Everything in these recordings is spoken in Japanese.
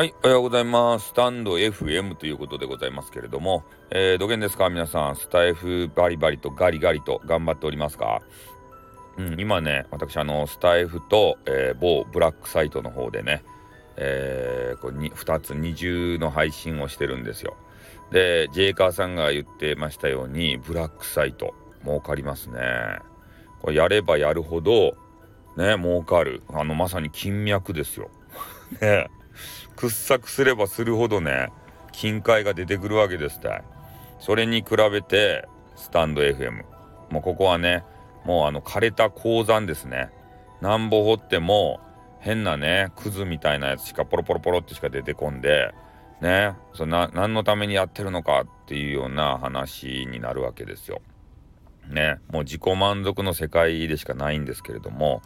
はい、おはようございます。スタンド FM ということでございますけれども、えー、どげんですか？皆さん、スタイフバリバリとガリガリと頑張っておりますか？うん、今ね、私、あの、スタイフと、えー、某ブラックサイトの方でね、えー、こうに2つ二重の配信をしてるんですよ。で、ジェイカーさんが言ってましたように、ブラックサイト、儲かりますね。これやればやるほど、ね、儲かる。あの、まさに金脈ですよ。ね。掘削すればするほどね、金塊が出てくるわけですたい。それに比べて、スタンド FM。もうここはね、もうあの枯れた鉱山ですね。なんぼ掘っても、変なね、クズみたいなやつしかポロポロポロってしか出てこんで、ね、そな何のためにやってるのかっていうような話になるわけですよ。ね、もう自己満足の世界でしかないんですけれども、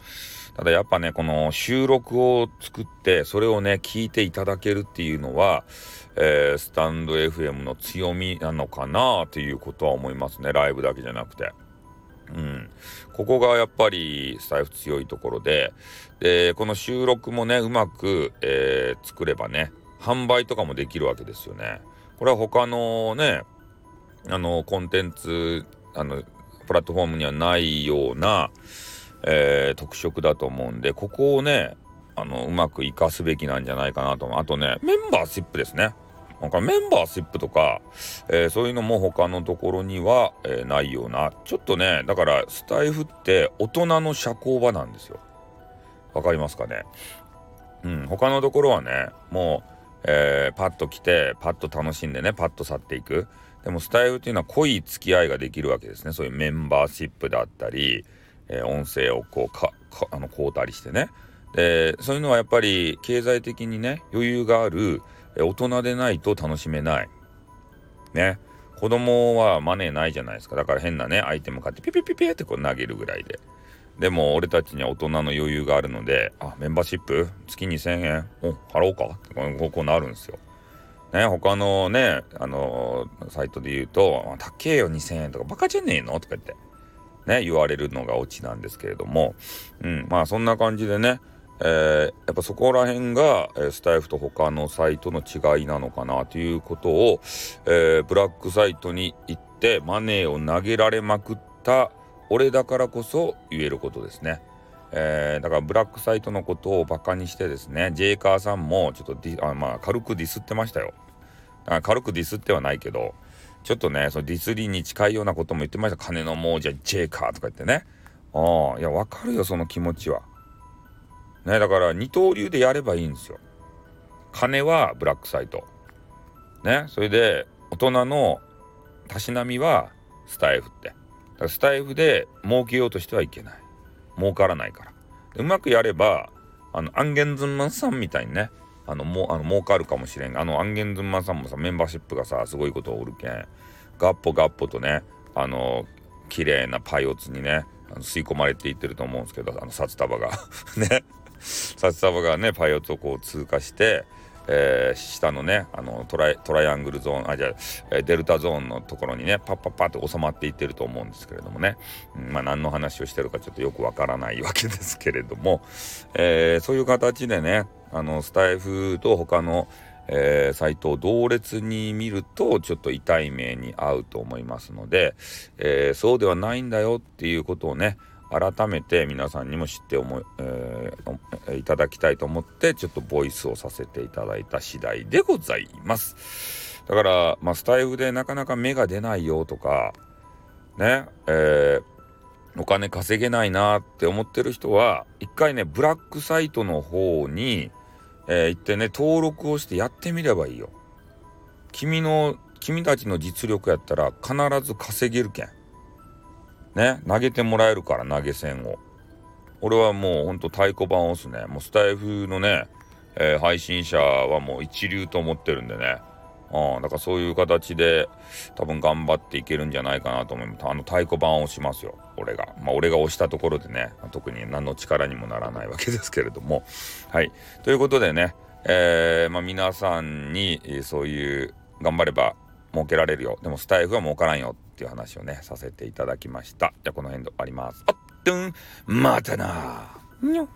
ただやっぱね、この収録を作って、それをね、聞いていただけるっていうのは、えー、スタンド FM の強みなのかなということは思いますね。ライブだけじゃなくて。うん。ここがやっぱりスタイフ強いところで、で、この収録もね、うまく、えー、作ればね、販売とかもできるわけですよね。これは他のね、あの、コンテンツ、あの、プラットフォームにはないような、えー、特色だと思うんで、ここをね、あの、うまく活かすべきなんじゃないかなと思う。あとね、メンバーシップですね。なんかメンバーシップとか、えー、そういうのも他のところには、えー、ないような、ちょっとね、だからスタイフって大人の社交場なんですよ。わかりますかね？うん、他のところはね、もう、えー、パッと来て、パッと楽しんでね、パッと去っていく。でもスタイルっていうのは濃い付き合いができるわけですね。そういうメンバーシップだったり、えー、音声をこうか、かあの、買うたりしてね。で、そういうのはやっぱり経済的にね、余裕がある、え、大人でないと楽しめない。ね。子供はマネーないじゃないですか。だから変なね、アイテム買ってピピピピってこう投げるぐらいで。でも俺たちには大人の余裕があるので、あ、メンバーシップ月2000円お、払おうかってこうなるんですよ。ね、他のね、あのー、サイトで言うと、高えよ2000円とかバカじゃねえのとか言って、ね、言われるのがオチなんですけれども、うん、まあそんな感じでね、えー、やっぱそこら辺が、えー、スタイフと他のサイトの違いなのかなということを、えー、ブラックサイトに行ってマネーを投げられまくった俺だからこそ言えることですね。えー、だからブラックサイトのことをバカにしてですね、ジェイカーさんもちょっとあ、まあ、軽くディスってましたよ。あ軽くディスってはないけど、ちょっとね、そのディスリーに近いようなことも言ってました。金の亡者ジェイカーとか言ってね。ああ、いや、わかるよ、その気持ちは。ね、だから二刀流でやればいいんですよ。金はブラックサイト。ね、それで大人のたしなみはスタイフって。スタイフで儲けようとしてはいけない。儲からないから。うまくやれば、あの、アンゲンズンマンさんみたいにね、あの、もう、あの、儲かるかもしれん。あの、アンゲンズンマンさんもさ、メンバーシップがさ、すごいことをおるけん、ガッポガッポとね、あの、綺麗なパイオツにね、あの吸い込まれていってると思うんですけど、あの、札束が。ね、札束がね、パイオツをこう通過して、えー、下のねあのトライトライアングルゾーンあじゃあデルタゾーンのところにねパッパッパッと収まっていってると思うんですけれどもね、うん、まあ何の話をしてるかちょっとよくわからないわけですけれども、えー、そういう形でねあのスタイフと他のえー、サイトを同列に見るとちょっと痛い目に遭うと思いますので、えー、そうではないんだよっていうことをね改めて皆さんにも知って思い、えー、いただきたいと思ってちょっとボイスをさせていただいた次第でございます。だから、まあ、スタイフでなかなか芽が出ないよとか、ね、えー、お金稼げないなって思ってる人は、一回ね、ブラックサイトの方に、えー、行ってね、登録をしてやってみればいいよ。君の、君たちの実力やったら必ず稼げるけん。ね、投げてもらえるから投げ銭を。俺はもうほんと太鼓判を押すね。もうスタイフのね、えー、配信者はもう一流と思ってるんでね。うん、だからそういう形で多分頑張っていけるんじゃないかなと思います。あの太鼓判を押しますよ。俺が。まあ俺が押したところでね、特に何の力にもならないわけですけれども。はい。ということでね、えー、まあ皆さんにそういう頑張れば儲けられるよ。でもスタイフは儲からんよっていう話をね、させていただきました。じゃあこの辺で終わります。あっ、とん、またなにょ。